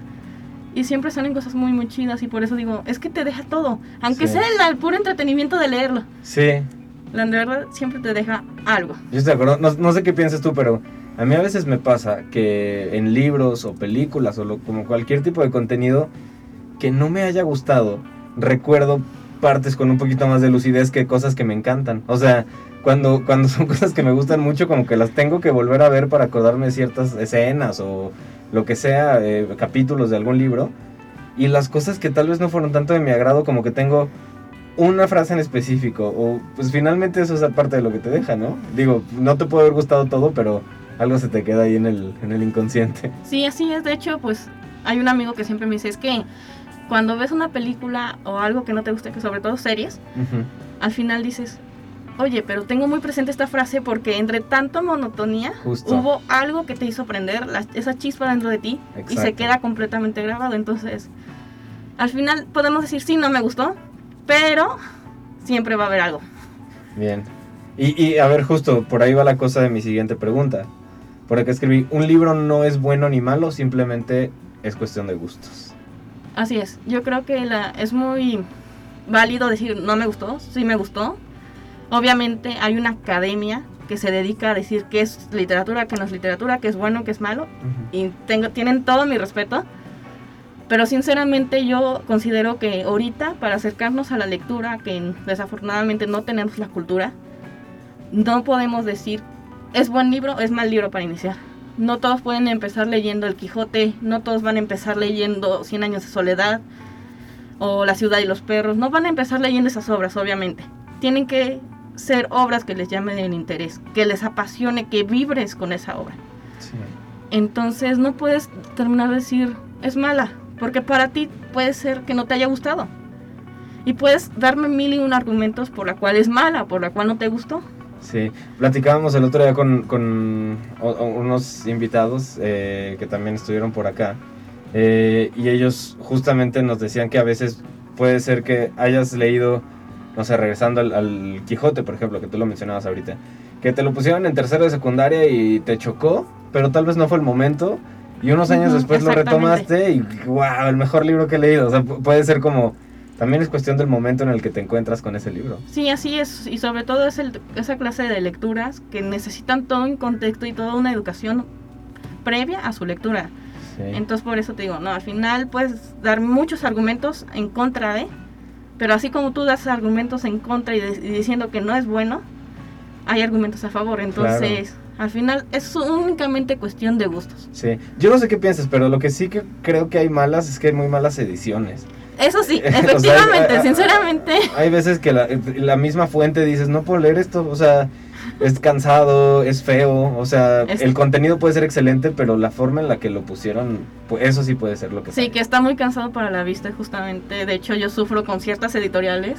Y siempre salen cosas muy, muy chidas. Y por eso digo, es que te deja todo. Aunque Sí. sea el, el puro entretenimiento de leerlo. Sí, La de verdad siempre te deja algo. Yo estoy de acuerdo. No, no sé qué piensas tú, pero a mí a veces me pasa que en libros o películas o lo- como cualquier tipo de contenido que no me haya gustado, recuerdo partes con un poquito más de lucidez que cosas que me encantan. O sea, cuando, cuando son cosas que me gustan mucho, como que las tengo que volver a ver para acordarme de ciertas escenas o lo que sea, eh, capítulos de algún libro. Y las cosas que tal vez no fueron tanto de mi agrado, como que tengo una frase en específico, o pues finalmente eso es parte de lo que te deja, ¿no? Digo, no te puede haber gustado todo, pero algo se te queda ahí en el, en el inconsciente. Sí, así es. De hecho, pues hay un amigo que siempre me dice, es que cuando ves una película o algo que no te guste, que sobre todo series, Ujú. al final dices, oye, pero tengo muy presente esta frase porque entre tanta monotonía Justo. hubo algo que te hizo prender la- esa chispa dentro de ti y se queda completamente grabado. Entonces, al final podemos decir, sí, no me gustó, pero siempre va a haber algo. Bien. Y, y a ver, justo por ahí va la cosa de mi siguiente pregunta. Por acá escribí, un libro no es bueno ni malo, simplemente es cuestión de gustos. Así es, yo creo que la, es muy válido decir no me gustó, sí me gustó. Obviamente hay una academia que se dedica a decir qué es literatura, qué no es literatura, qué es bueno, qué es malo. Y tengo, tienen todo mi respeto. Pero sinceramente yo considero que ahorita para acercarnos a la lectura, que desafortunadamente no tenemos la cultura, no podemos decir es buen libro, es mal libro para iniciar. No todos pueden empezar leyendo El Quijote, no todos van a empezar leyendo Cien años de soledad o La ciudad y los perros, no van a empezar leyendo esas obras, obviamente. Tienen que ser obras que les llamen el interés, que les apasione, que vibres con esa obra. Sí. Entonces no puedes terminar de decir es mala, porque para ti puede ser que no te haya gustado. y puedes darme mil y un argumentos por la cual es mala, por la cual no te gustó. Sí, platicábamos el otro día con, con unos invitados eh, que también estuvieron por acá eh, y ellos justamente nos decían que a veces puede ser que hayas leído, no sé, regresando al, al Quijote, por ejemplo, que tú lo mencionabas ahorita, que te lo pusieron en tercero de secundaria y te chocó, pero tal vez no fue el momento y unos años después lo retomaste y wow, el mejor libro que he leído, o sea, pu- puede ser como... También es cuestión del momento en el que te encuentras con ese libro. Sí, así es, y sobre todo es el- esa clase de lecturas que necesitan todo un contexto y toda una educación previa a su lectura. Sí. Entonces por eso te digo, no, al final puedes dar muchos argumentos en contra de, pero así como tú das argumentos en contra y, de- y diciendo que no es bueno, hay argumentos a favor. Entonces, al final es únicamente cuestión de gustos. Sí, yo no sé qué piensas, pero lo que sí que creo que hay malas es que hay muy malas ediciones. Eso sí, O sea, efectivamente, sinceramente. Hay veces que la, la misma fuente dices, no puedo leer esto, o sea, es cansado, es feo, o sea, Es- el contenido puede ser excelente, pero la forma en la que lo pusieron, pues eso sí puede ser lo que Sí, que está muy cansado para la vista justamente. De hecho, yo sufro con ciertas editoriales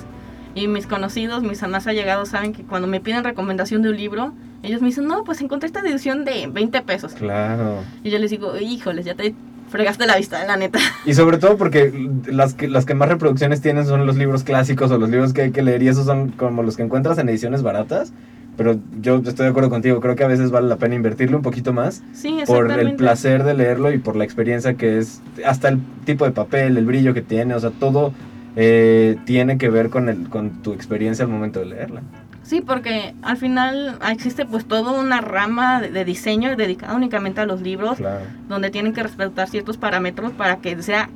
y mis conocidos, mis más allegados saben que cuando me piden recomendación de un libro, ellos me dicen, no, pues encontré esta edición de 20 pesos. Claro. Y yo les digo, híjoles, ya te fregaste la vista, la neta. Y sobre todo porque las que, las que más reproducciones tienen son los libros clásicos o los libros que hay que leer y esos son como los que encuentras en ediciones baratas. Pero yo estoy de acuerdo contigo, creo que a veces vale la pena invertirle un poquito más Sí, por el placer de leerlo y por la experiencia que es, hasta el tipo de papel, el brillo que tiene, o sea, todo eh, tiene que ver con, el, con tu experiencia al momento de leerla. Sí, porque al final existe pues toda una rama de, de diseño dedicada únicamente a los libros, Claro. donde tienen que respetar ciertos parámetros para que sea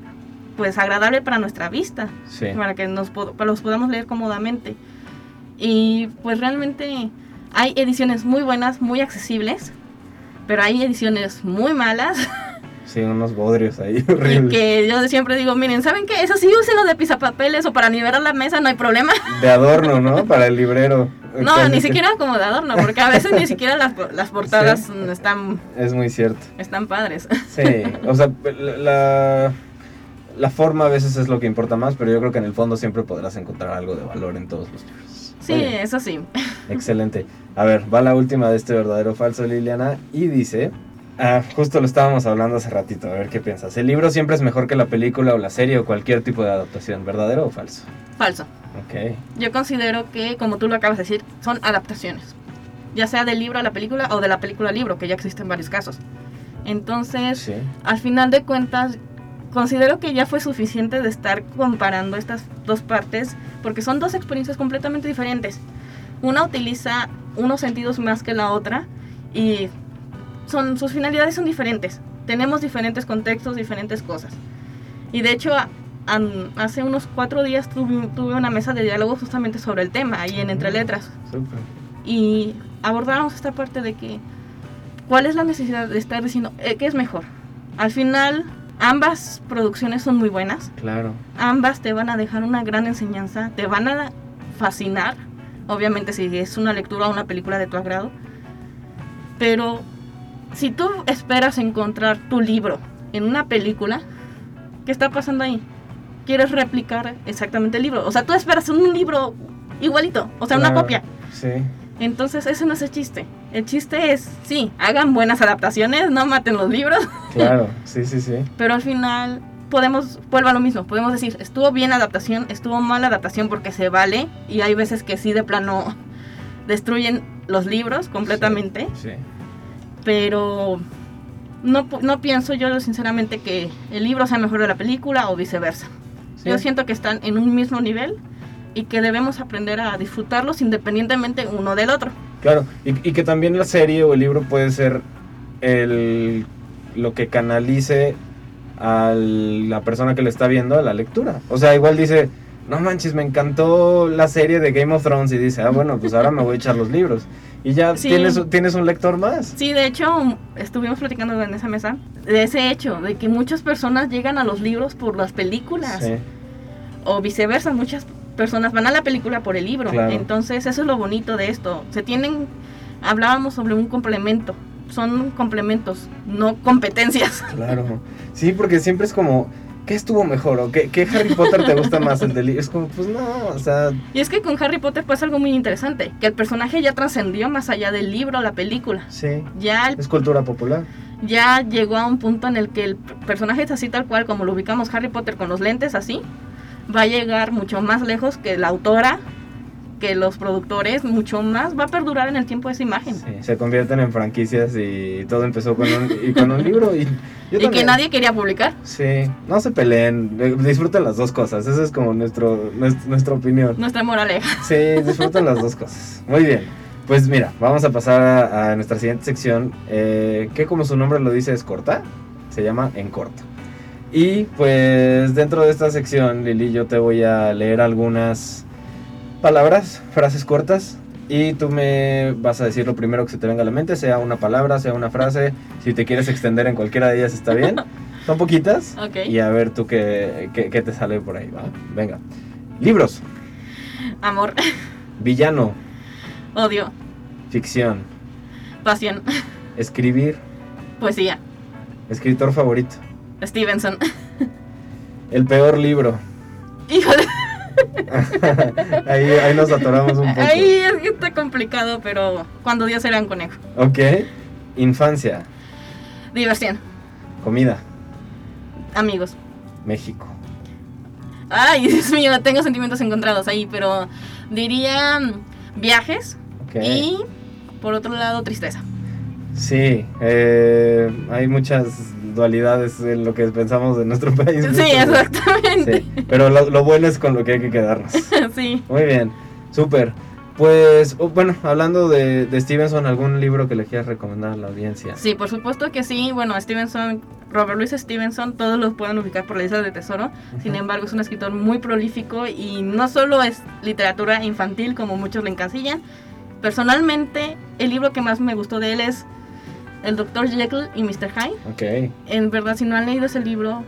pues agradable para nuestra vista. Sí. para que nos pod- para los podamos leer cómodamente. Y pues realmente hay ediciones muy buenas, muy accesibles, pero hay ediciones muy malas Sí, unos bodrios ahí y horribles. que yo siempre digo, miren, ¿saben qué? Eso sí, úsenlo de pisapapeles o para nivelar la mesa, no hay problema. De adorno, ¿no? Para el librero. No, ni siquiera como de adorno, porque a veces ni siquiera las, las portadas Sí. están, Es muy cierto. están padres. Sí, o sea, la, la forma a veces es lo que importa más, pero yo creo que en el fondo siempre podrás encontrar algo de valor en todos los libros. Sí, bien, eso sí. excelente. A ver, va la última de este verdadero o falso, Liliana, y dice... Ah, justo lo estábamos hablando hace ratito, a ver qué piensas. El libro siempre es mejor que la película o la serie o cualquier tipo de adaptación, ¿verdadero o falso? Falso. Ok, Yo considero que, como tú lo acabas de decir, son adaptaciones. Ya sea del libro a la película o de la película al libro, que ya existen varios casos. Entonces, sí, al final de cuentas, considero que ya fue suficiente de estar comparando estas dos partes, porque son dos experiencias completamente diferentes. Una utiliza unos sentidos más que la otra y son, sus finalidades son diferentes. Tenemos diferentes contextos, diferentes cosas. Y de hecho, a- an- hace unos cuatro días tuve, tuve una mesa de diálogo justamente sobre el tema, ahí en Entre Letras súper. y abordábamos esta parte de que cuál es la necesidad de estar diciendo eh, qué es mejor. Al final, ambas producciones son muy buenas, Claro, ambas te van a dejar una gran enseñanza, te van a fascinar, obviamente si es una lectura o una película de tu agrado, pero si tú esperas encontrar tu libro en una película, ¿qué está pasando ahí? Quieres replicar exactamente el libro, o sea, tú esperas un libro igualito, o sea, una copia. sí, Entonces, ese no es el chiste. El chiste es, sí, hagan buenas adaptaciones, no maten los libros, claro, sí, sí, sí. pero al final podemos, vuelvo a lo mismo, podemos decir, estuvo bien adaptación, estuvo mal adaptación porque se vale, y hay veces que sí de plano destruyen los libros completamente, Sí. pero no, no pienso yo sinceramente que el libro sea mejor de la película o viceversa. sí. Yo siento que están en un mismo nivel y que debemos aprender a disfrutarlos independientemente uno del otro. Claro, y, y que también la serie o el libro puede ser el, lo que canalice a la persona que le está viendo a la lectura. O sea, igual dice, no manches, me encantó la serie de Game of Thrones y dice, ah, bueno, pues ahora me voy a echar los libros. Y ya Sí. tienes, tienes un lector más. Sí, de hecho, estuvimos platicando en esa mesa de ese hecho, de que muchas personas llegan a los libros por las películas Sí, o viceversa, muchas personas van a la película por el libro. Claro. Entonces, eso es lo bonito de esto. Se tienen, hablábamos sobre un complemento, son complementos, no competencias. claro. Sí, porque siempre es como, ¿qué estuvo mejor? ¿O qué, qué Harry Potter te gusta más? El de Es como, pues no, o sea, Y es que con Harry Potter pasa algo muy interesante, que el personaje ya trascendió más allá del libro la película. sí, Ya, el- es cultura popular. ya llegó a un punto en el que el personaje es así tal cual como lo ubicamos Harry Potter con los lentes así, va a llegar mucho más lejos que la autora, que los productores, mucho más, va a perdurar en el tiempo esa imagen. Sí, se convierten en franquicias y todo empezó con un, y con un libro y yo Y que nadie quería publicar. Sí, no se peleen, eh, disfruten las dos cosas, esa es como nuestro, nues- nuestra opinión. Nuestra moraleja. Sí, disfruten las dos cosas. Muy bien, pues mira, vamos a pasar a, a nuestra siguiente sección, eh, que como su nombre lo dice es corta, se llama En Corto. Y pues dentro de esta sección, Lili, yo te voy a leer algunas palabras, frases cortas, y tú me vas a decir lo primero que se te venga a la mente, sea una palabra, sea una frase, si te quieres extender en cualquiera de ellas está bien. Son poquitas. Ok. Y a ver tú qué, qué, qué te sale por ahí, ¿va? Venga. Libros, Amor, villano, odio, ficción, pasión, escribir, poesía, escritor favorito, Stevenson. el peor libro. Híjole, ahí, ahí nos atoramos un poco. ahí es que está complicado, pero cuando Dios era un conejo. Ok. Infancia, Diversión, comida, amigos. México. Ay, Dios mío, tengo sentimientos encontrados ahí, pero diría viajes Ok. y por otro lado tristeza. Sí, eh, hay muchas dualidades en lo que pensamos de nuestro país. Sí, exactamente. Sí, pero lo, lo bueno es con lo que hay que quedarnos. Sí. Muy bien, súper. Pues, oh, bueno, hablando de, de Stevenson, ¿algún libro que le quieras recomendar a la audiencia? Sí, por supuesto que sí. Bueno, Stevenson, Robert Louis Stevenson, todos los pueden ubicar por la isla de tesoro. Sin embargo, es un escritor muy prolífico y no solo es literatura infantil como muchos le encasillan. Personalmente, el libro que más me gustó de él es El Dr. Jekyll y Mr. Hyde. Ok, En verdad, si no han leído ese libro,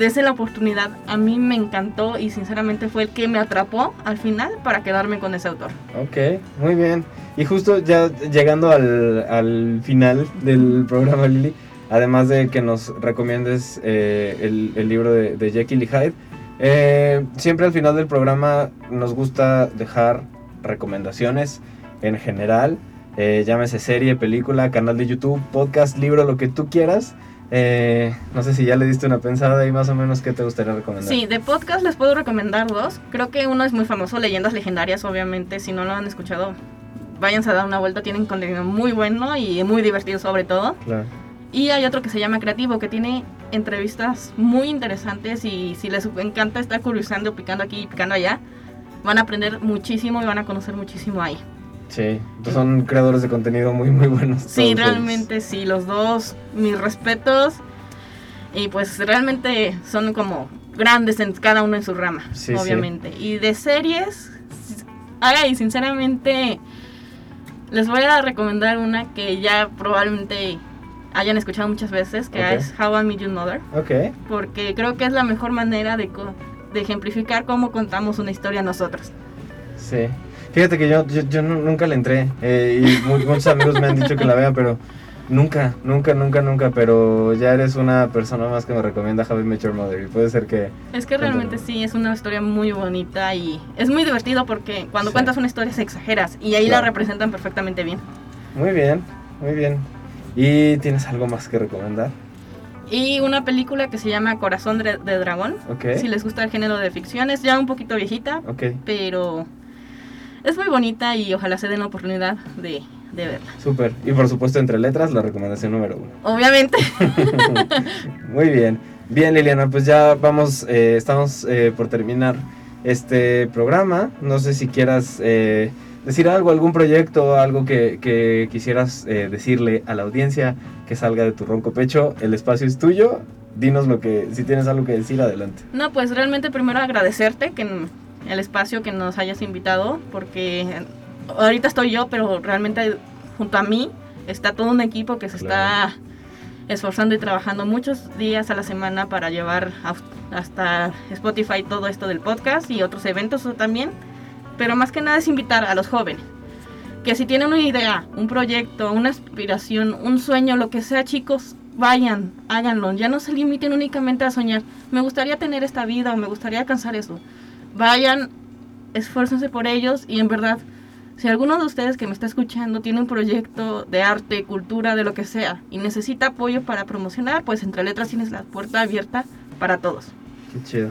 desde la oportunidad. A mí me encantó y sinceramente fue el que me atrapó al final para quedarme con ese autor. ok, muy bien. Y justo ya llegando al, al final del programa, Lili, además de que nos recomiendes eh, el, el libro de, de Jekyll y Hyde, eh, siempre al final del programa nos gusta dejar recomendaciones en general. Eh, llámese serie, película, canal de YouTube, podcast, libro, lo que tú quieras. Eh, no sé si ya le diste una pensada y más o menos qué te gustaría recomendar. Sí, de podcast les puedo recomendar dos. Creo que uno es muy famoso, Leyendas Legendarias, obviamente. Si no lo han escuchado, váyanse a dar una vuelta. Tienen contenido muy bueno y muy divertido sobre todo. Claro. Y hay otro que se llama Creativo, que tiene entrevistas muy interesantes y si les encanta estar curiosando, picando aquí y picando allá, van a aprender muchísimo y van a conocer muchísimo ahí. Sí, son creadores de contenido muy, muy buenos. Sí, ellos. realmente sí, los dos, mis respetos. Y pues realmente son como grandes en cada uno en su rama, Sí, sí. obviamente. Y de series, ay, sinceramente, les voy a recomendar una que ya probablemente hayan escuchado muchas veces, que es How I Met Your Mother, Ok, porque creo que es la mejor manera de, co- de ejemplificar cómo contamos una historia nosotros. sí. Fíjate que yo, yo, yo nu- nunca le entré eh, y mu- muchos amigos me han dicho que la vea, pero nunca, nunca, nunca, nunca. Pero ya eres una persona más que me recomienda How I Met Your Mother y puede ser que... Es que realmente Cuéntame. sí, es una historia muy bonita y es muy divertido porque cuando Sí. cuentas una historia se exageras y ahí Claro. la representan perfectamente bien. Muy bien, muy bien. ¿Y tienes algo más que recomendar? Y una película que se llama Corazón de, de Dragón. Ok, Si les gusta el género de ficción, es ya un poquito viejita, ok, pero es muy bonita y ojalá se den la oportunidad de, de verla. súper. Y por supuesto, entre letras, la recomendación número uno. Obviamente. Muy bien. Bien, Liliana, pues ya vamos, eh, estamos eh, por terminar este programa. No sé si quieras eh, decir algo, algún proyecto, algo que, que quisieras eh, decirle a la audiencia que salga de tu ronco pecho. El espacio es tuyo. Dinos lo que, si tienes algo que decir, adelante. No, pues realmente primero agradecerte que el espacio que nos hayas invitado, porque ahorita estoy yo, pero realmente junto a mí está todo un equipo que se está esforzando y trabajando muchos días a la semana para llevar a- hasta Spotify todo esto del podcast y otros eventos también. Pero más que nada es invitar a los jóvenes que si tienen una idea, un proyecto, una aspiración, un sueño, lo que sea, chicos, vayan, háganlo. Ya no se limiten únicamente a soñar. Me gustaría tener esta vida o me gustaría alcanzar eso. Vayan, esfuércense por ellos y en verdad, si alguno de ustedes que me está escuchando tiene un proyecto de arte, cultura, de lo que sea y necesita apoyo para promocionar, pues entre letras tienes la puerta abierta para todos. Qué chido.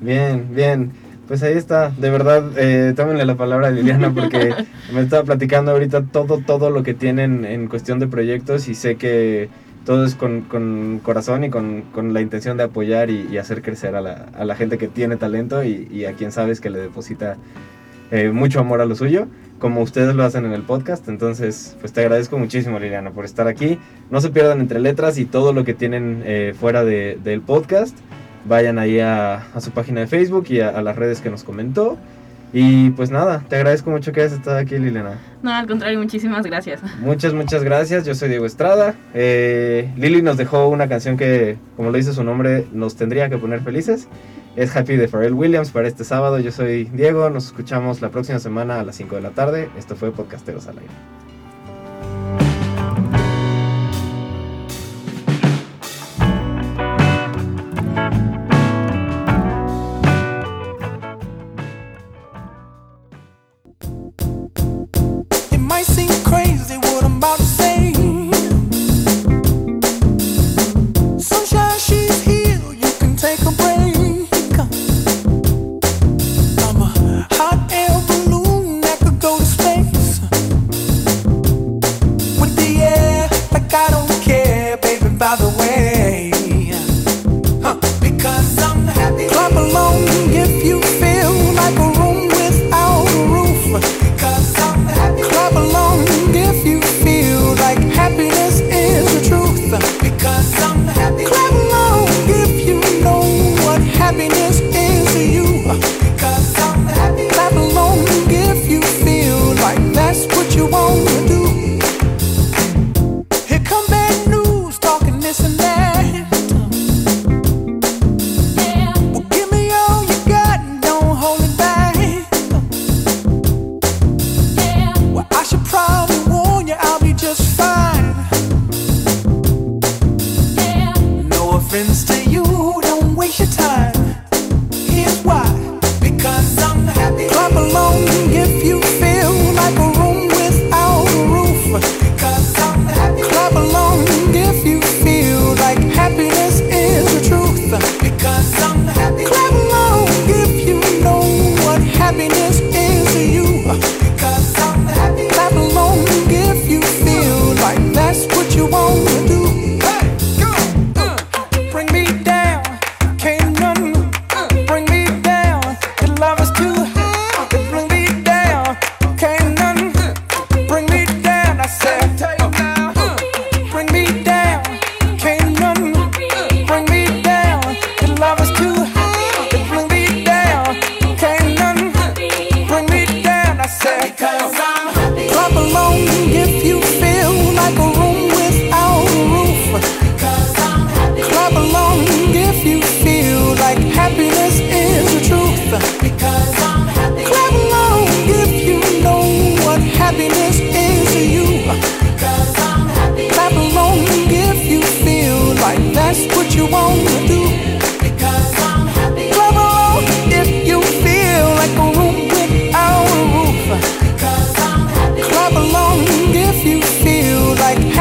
Bien, bien. Pues ahí está, de verdad, eh, tómenle la palabra a Liliana porque me estaba platicando ahorita todo, todo lo que tienen en cuestión de proyectos y sé que todo es con, con corazón y con, con, la intención de apoyar y, hacer crecer a la, gente que tiene talento y, a quien sabes que le deposita eh, mucho amor a lo suyo, como ustedes lo hacen en el podcast. Entonces, pues te agradezco muchísimo, Liliana, por estar aquí. No se pierdan entre letras y todo lo que tienen eh, fuera de, del podcast vayan ahí a, a, su página de Facebook y a, a, las redes que nos comentó. Y pues nada, te agradezco mucho que hayas estado aquí, Liliana. No, al contrario, muchísimas gracias. Muchas, muchas gracias. Yo soy Diego Estrada. Eh, Lili nos dejó una canción que, como lo dice su nombre, nos tendría que poner felices. Es Happy de Pharrell Williams para este sábado. Yo soy Diego. Nos escuchamos la próxima semana a las 5 de la tarde. Esto fue Podcasteros al Aire.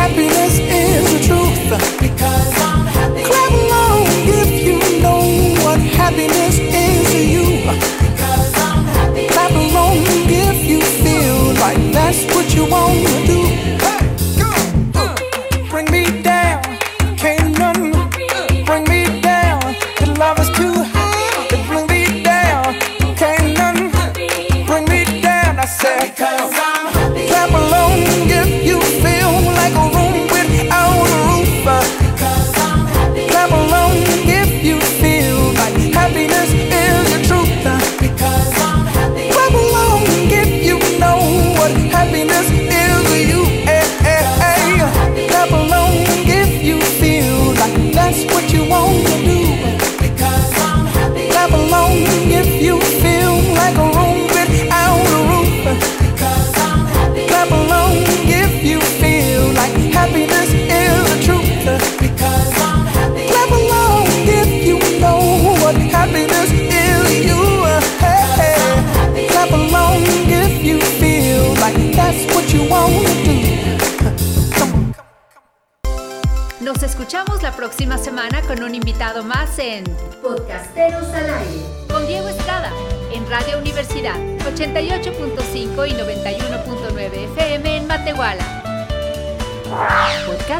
happiness.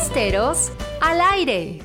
Podcasteros al aire.